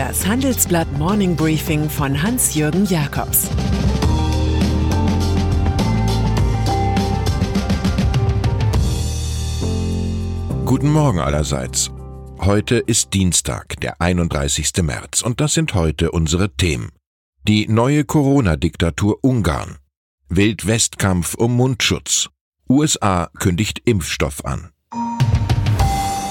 Das Handelsblatt Morning Briefing von Hans-Jürgen Jakobs Guten Morgen allerseits. Heute ist Dienstag, der 31. März, und das sind heute unsere Themen. Die neue Corona-Diktatur Ungarn. Wildwestkampf um Mundschutz. USA kündigt Impfstoff an.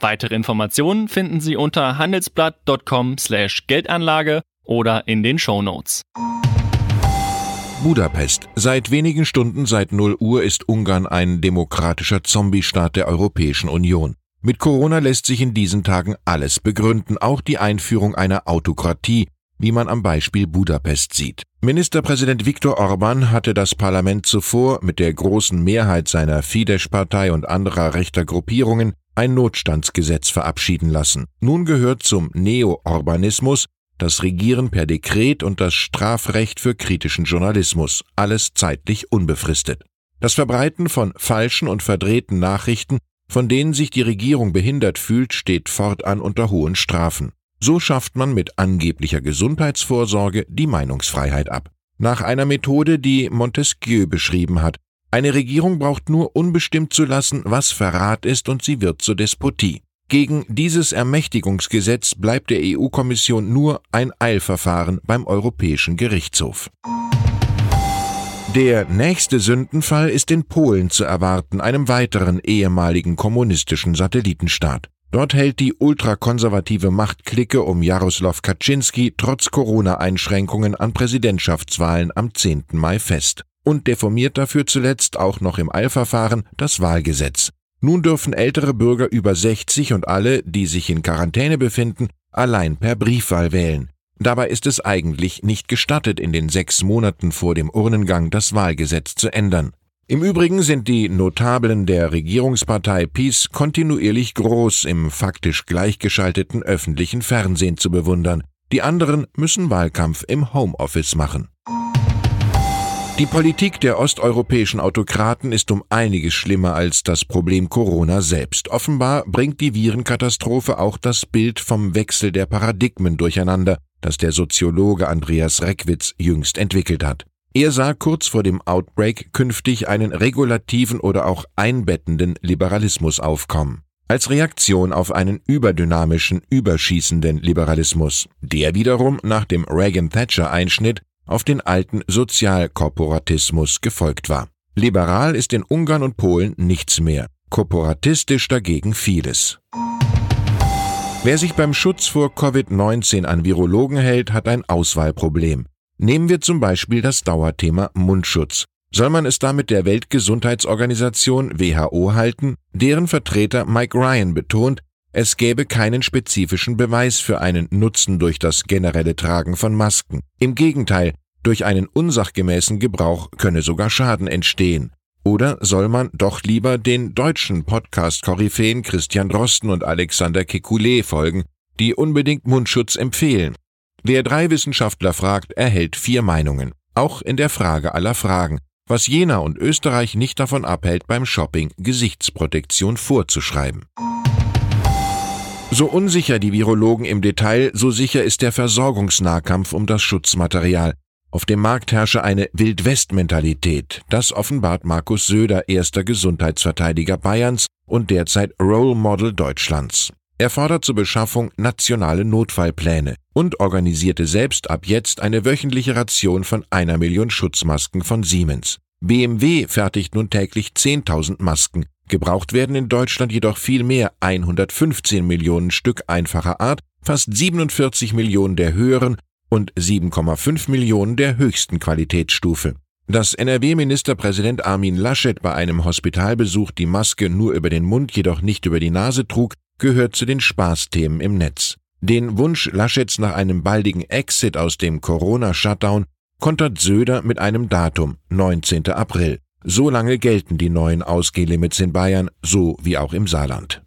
Weitere Informationen finden Sie unter handelsblatt.com/geldanlage oder in den Show. Budapest. Seit wenigen Stunden seit 0 Uhr ist Ungarn ein demokratischer Zombiestaat der Europäischen Union. Mit Corona lässt sich in diesen Tagen alles begründen, auch die Einführung einer Autokratie, wie man am Beispiel Budapest sieht. Ministerpräsident Viktor Orban hatte das Parlament zuvor mit der großen Mehrheit seiner Fidesz-Partei und anderer rechter Gruppierungen ein Notstandsgesetz verabschieden lassen. Nun gehört zum Neo-Orbanismus das Regieren per Dekret und das Strafrecht für kritischen Journalismus, alles zeitlich unbefristet. Das Verbreiten von falschen und verdrehten Nachrichten, von denen sich die Regierung behindert fühlt, steht fortan unter hohen Strafen. So schafft man mit angeblicher Gesundheitsvorsorge die Meinungsfreiheit ab. Nach einer Methode, die Montesquieu beschrieben hat, eine Regierung braucht nur unbestimmt zu lassen, was Verrat ist, und sie wird zur Despotie. Gegen dieses Ermächtigungsgesetz bleibt der EU-Kommission nur ein Eilverfahren beim Europäischen Gerichtshof. Der nächste Sündenfall ist in Polen zu erwarten, einem weiteren ehemaligen kommunistischen Satellitenstaat. Dort hält die ultrakonservative Machtklicke um Jaroslaw Kaczynski trotz Corona-Einschränkungen an Präsidentschaftswahlen am 10. Mai fest und deformiert dafür zuletzt auch noch im Eilverfahren das Wahlgesetz. Nun dürfen ältere Bürger über 60 und alle, die sich in Quarantäne befinden, allein per Briefwahl wählen. Dabei ist es eigentlich nicht gestattet, in den sechs Monaten vor dem Urnengang das Wahlgesetz zu ändern. Im Übrigen sind die Notablen der Regierungspartei PiS kontinuierlich groß im faktisch gleichgeschalteten öffentlichen Fernsehen zu bewundern. Die anderen müssen Wahlkampf im Homeoffice machen. Die Politik der osteuropäischen Autokraten ist um einiges schlimmer als das Problem Corona selbst. Offenbar bringt die Virenkatastrophe auch das Bild vom Wechsel der Paradigmen durcheinander, das der Soziologe Andreas Reckwitz jüngst entwickelt hat. Er sah kurz vor dem Outbreak künftig einen regulativen oder auch einbettenden Liberalismus aufkommen. Als Reaktion auf einen überdynamischen, überschießenden Liberalismus, der wiederum nach dem Reagan-Thatcher-Einschnitt auf den alten Sozialkorporatismus gefolgt war. Liberal ist in Ungarn und Polen nichts mehr, korporatistisch dagegen vieles. Wer sich beim Schutz vor Covid-19 an Virologen hält, hat ein Auswahlproblem. Nehmen wir zum Beispiel das Dauerthema Mundschutz. Soll man es damit der Weltgesundheitsorganisation WHO halten? Deren Vertreter Mike Ryan betont, es gäbe keinen spezifischen Beweis für einen Nutzen durch das generelle Tragen von Masken. Im Gegenteil, durch einen unsachgemäßen Gebrauch könne sogar Schaden entstehen. Oder soll man doch lieber den deutschen Podcast-Koryphäen Christian Drosten und Alexander Kekulé folgen, die unbedingt Mundschutz empfehlen? Wer drei Wissenschaftler fragt, erhält vier Meinungen. Auch in der Frage aller Fragen, was Jena und Österreich nicht davon abhält, beim Shopping Gesichtsprotektion vorzuschreiben. So unsicher die Virologen im Detail, so sicher ist der Versorgungsnahkampf um das Schutzmaterial. Auf dem Markt herrsche eine Wildwest-Mentalität. Das offenbart Markus Söder, erster Gesundheitsverteidiger Bayerns und derzeit Role Model Deutschlands. Er fordert zur Beschaffung nationale Notfallpläne und organisierte selbst ab jetzt eine wöchentliche Ration von einer Million Schutzmasken von Siemens. BMW fertigt nun täglich 10.000 Masken, Gebraucht werden in Deutschland jedoch viel mehr 115 Millionen Stück einfacher Art, fast 47 Millionen der höheren und 7,5 Millionen der höchsten Qualitätsstufe. Dass NRW-Ministerpräsident Armin Laschet bei einem Hospitalbesuch die Maske nur über den Mund, jedoch nicht über die Nase trug, gehört zu den Spaßthemen im Netz. Den Wunsch Laschets nach einem baldigen Exit aus dem Corona-Shutdown kontert Söder mit einem Datum, 19. April. So lange gelten die neuen Ausgehlimits in Bayern, so wie auch im Saarland.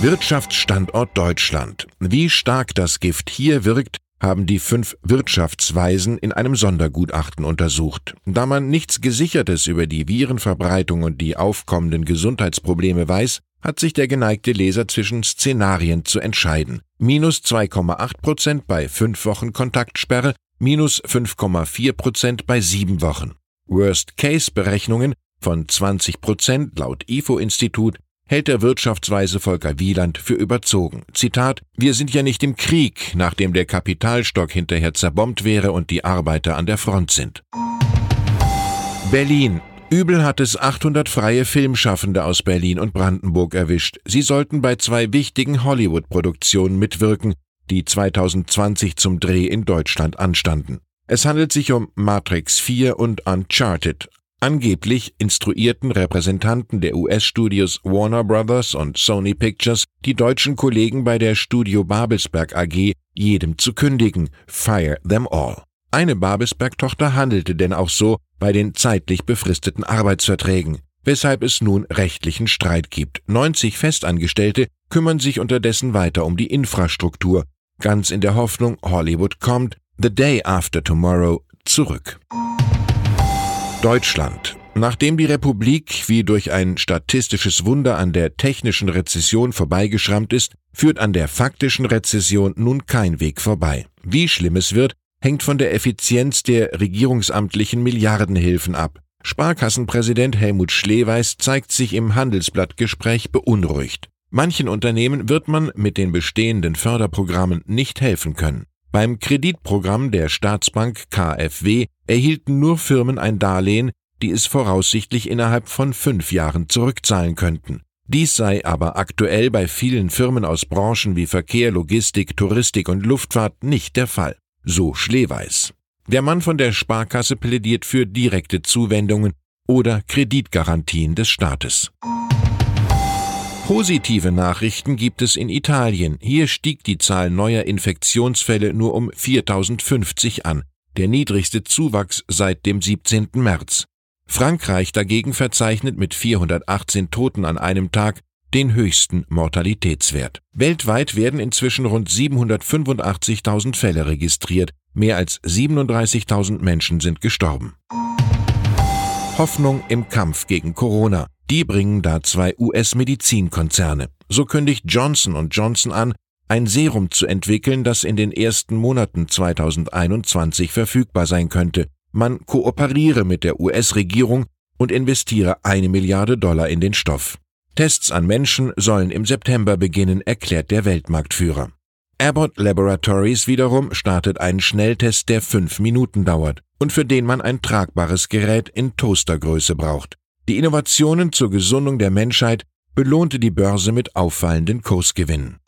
Wirtschaftsstandort Deutschland. Wie stark das Gift hier wirkt, haben die fünf Wirtschaftsweisen in einem Sondergutachten untersucht. Da man nichts Gesichertes über die Virenverbreitung und die aufkommenden Gesundheitsprobleme weiß, hat sich der geneigte Leser zwischen Szenarien zu entscheiden. Minus 2,8 Prozent bei fünf Wochen Kontaktsperre, minus 5,4 Prozent bei sieben Wochen. Worst-Case-Berechnungen von 20 Prozent laut IFO-Institut hält der Wirtschaftsweise Volker Wieland für überzogen. Zitat, wir sind ja nicht im Krieg, nachdem der Kapitalstock hinterher zerbombt wäre und die Arbeiter an der Front sind. Berlin. Übel hat es 800 freie Filmschaffende aus Berlin und Brandenburg erwischt. Sie sollten bei zwei wichtigen Hollywood-Produktionen mitwirken, die 2020 zum Dreh in Deutschland anstanden. Es handelt sich um Matrix 4 und Uncharted, Angeblich instruierten Repräsentanten der US-Studios Warner Brothers und Sony Pictures die deutschen Kollegen bei der Studio Babelsberg AG, jedem zu kündigen, fire them all. Eine Babelsberg-Tochter handelte denn auch so bei den zeitlich befristeten Arbeitsverträgen, weshalb es nun rechtlichen Streit gibt. 90 Festangestellte kümmern sich unterdessen weiter um die Infrastruktur, ganz in der Hoffnung, Hollywood kommt, The Day After Tomorrow, zurück. Deutschland. Nachdem die Republik wie durch ein statistisches Wunder an der technischen Rezession vorbeigeschrammt ist, führt an der faktischen Rezession nun kein Weg vorbei. Wie schlimm es wird, hängt von der Effizienz der regierungsamtlichen Milliardenhilfen ab. Sparkassenpräsident Helmut Schleweis zeigt sich im Handelsblattgespräch beunruhigt. Manchen Unternehmen wird man mit den bestehenden Förderprogrammen nicht helfen können. Beim Kreditprogramm der Staatsbank KfW erhielten nur Firmen ein Darlehen, die es voraussichtlich innerhalb von fünf Jahren zurückzahlen könnten. Dies sei aber aktuell bei vielen Firmen aus Branchen wie Verkehr, Logistik, Touristik und Luftfahrt nicht der Fall. So Schleweis. Der Mann von der Sparkasse plädiert für direkte Zuwendungen oder Kreditgarantien des Staates. Positive Nachrichten gibt es in Italien. Hier stieg die Zahl neuer Infektionsfälle nur um 4050 an, der niedrigste Zuwachs seit dem 17. März. Frankreich dagegen verzeichnet mit 418 Toten an einem Tag den höchsten Mortalitätswert. Weltweit werden inzwischen rund 785.000 Fälle registriert, mehr als 37.000 Menschen sind gestorben. Hoffnung im Kampf gegen Corona. Die bringen da zwei US-Medizinkonzerne. So kündigt Johnson Johnson an, ein Serum zu entwickeln, das in den ersten Monaten 2021 verfügbar sein könnte. Man kooperiere mit der US-Regierung und investiere eine Milliarde Dollar in den Stoff. Tests an Menschen sollen im September beginnen, erklärt der Weltmarktführer. Abbott Laboratories wiederum startet einen Schnelltest, der fünf Minuten dauert und für den man ein tragbares Gerät in Toastergröße braucht. Die Innovationen zur Gesundung der Menschheit belohnte die Börse mit auffallenden Kursgewinnen.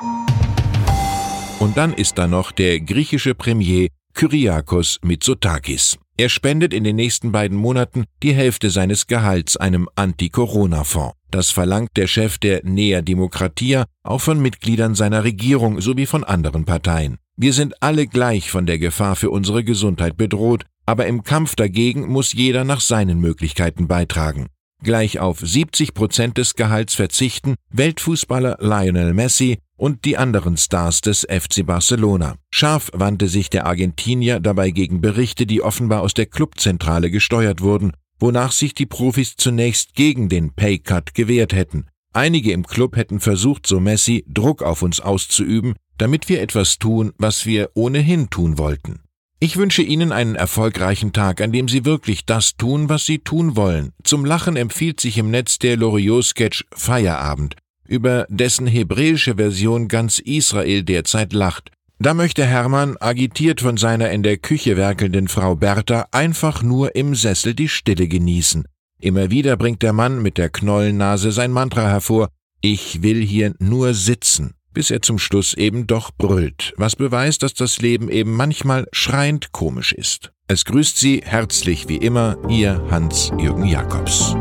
Und dann ist da noch der griechische Premier Kyriakos Mitsotakis. Er spendet in den nächsten beiden Monaten die Hälfte seines Gehalts einem Anti-Corona-Fonds. Das verlangt der Chef der Nea Demokratia auch von Mitgliedern seiner Regierung sowie von anderen Parteien. Wir sind alle gleich von der Gefahr für unsere Gesundheit bedroht, aber im Kampf dagegen muss jeder nach seinen Möglichkeiten beitragen gleich auf 70 Prozent des Gehalts verzichten Weltfußballer Lionel Messi und die anderen Stars des FC Barcelona. Scharf wandte sich der Argentinier dabei gegen Berichte, die offenbar aus der Clubzentrale gesteuert wurden, wonach sich die Profis zunächst gegen den Paycut gewehrt hätten. Einige im Club hätten versucht, so Messi, Druck auf uns auszuüben, damit wir etwas tun, was wir ohnehin tun wollten. Ich wünsche Ihnen einen erfolgreichen Tag, an dem Sie wirklich das tun, was Sie tun wollen. Zum Lachen empfiehlt sich im Netz der Loriot-Sketch Feierabend, über dessen hebräische Version ganz Israel derzeit lacht. Da möchte Hermann, agitiert von seiner in der Küche werkelnden Frau Bertha, einfach nur im Sessel die Stille genießen. Immer wieder bringt der Mann mit der Knollennase sein Mantra hervor, ich will hier nur sitzen bis er zum Schluss eben doch brüllt, was beweist, dass das Leben eben manchmal schreiend komisch ist. Es grüßt Sie herzlich wie immer Ihr Hans-Jürgen Jakobs.